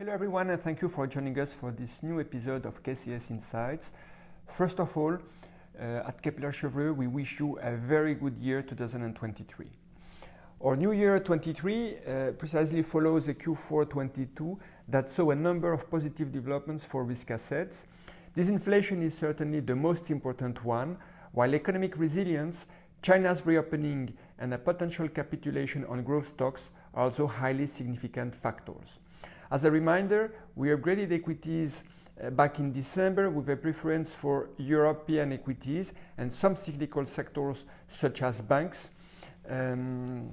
Hello everyone and thank you for joining us for this new episode of KCS Insights. First of all, uh, at Kepler Cheuvreux, we wish you a very good year 2023. Our new year 23 uh, precisely follows a Q4 22 that saw a number of positive developments for risk assets. Disinflation is certainly the most important one, while economic resilience, China's reopening, and a potential capitulation on growth stocks are also highly significant factors. As a reminder, we upgraded equities uh, back in December with a preference for European equities and some cyclical sectors such as banks. Um,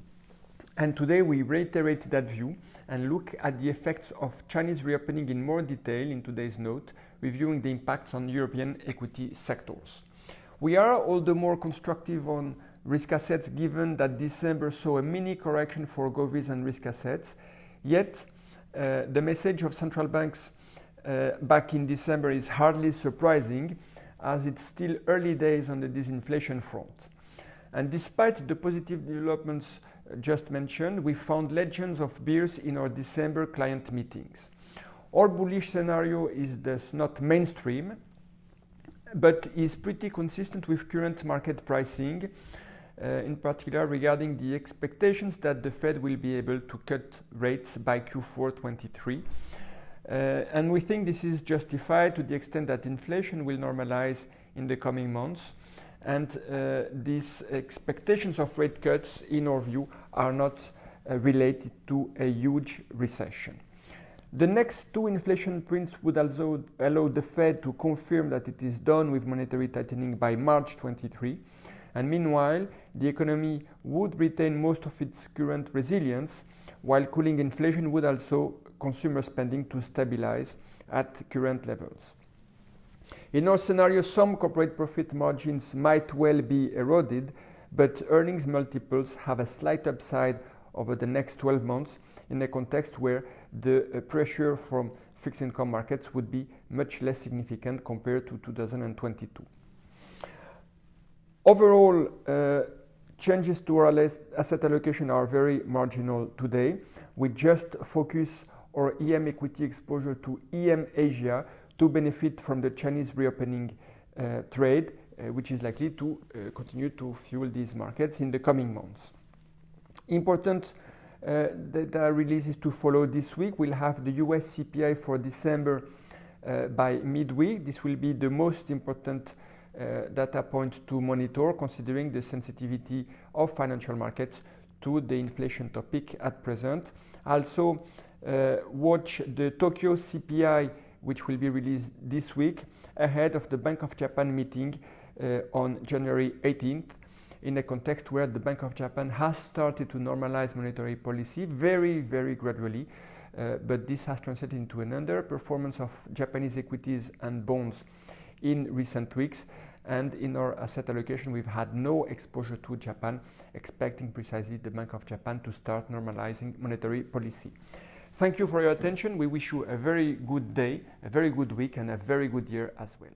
and today we reiterate that view and look at the effects of Chinese reopening in more detail in today's note, reviewing the impacts on European equity sectors. We are all the more constructive on risk assets given that December saw a mini correction for govies and risk assets. Yet, the message of central banks uh, back in December is hardly surprising as it's still early days on the disinflation front. And despite the positive developments uh, just mentioned, we found legends of bears in our December client meetings. Our bullish scenario is thus not mainstream, but is pretty consistent with current market pricing uh, in particular regarding the expectations that the Fed will be able to cut rates by Q4 23. Uh, and we think this is justified to the extent that inflation will normalize in the coming months. And uh, these expectations of rate cuts, in our view, are not uh, related to a huge recession. The next two inflation prints would also allow the Fed to confirm that it is done with monetary tightening by March 23 and meanwhile, the economy would retain most of its current resilience, while cooling inflation would also consumer spending to stabilize at current levels. In our scenario, some corporate profit margins might well be eroded, but earnings multiples have a slight upside over the next 12 months in a context where the uh, pressure from fixed income markets would be much less significant compared to 2022. Overall, uh, changes to our asset allocation are very marginal today. We just focus our EM equity exposure to EM Asia to benefit from the Chinese reopening uh, trade, uh, which is likely to uh, continue to fuel these markets in the coming months. Important uh, data releases to follow this week. We'll have the US CPI for December uh, by midweek. This will be the most important data point to monitor considering the sensitivity of financial markets to the inflation topic at present. Also, uh, watch the Tokyo CPI, which will be released this week ahead of the Bank of Japan meeting uh, on January 18th in a context where the Bank of Japan has started to normalize monetary policy very, very gradually. Uh, but this has translated into an underperformance of Japanese equities and bonds in recent weeks. And in our asset allocation, we've had no exposure to Japan, expecting precisely the Bank of Japan to start normalizing monetary policy. Thank you for your attention. We wish you a very good day, a very good week, and a very good year as well.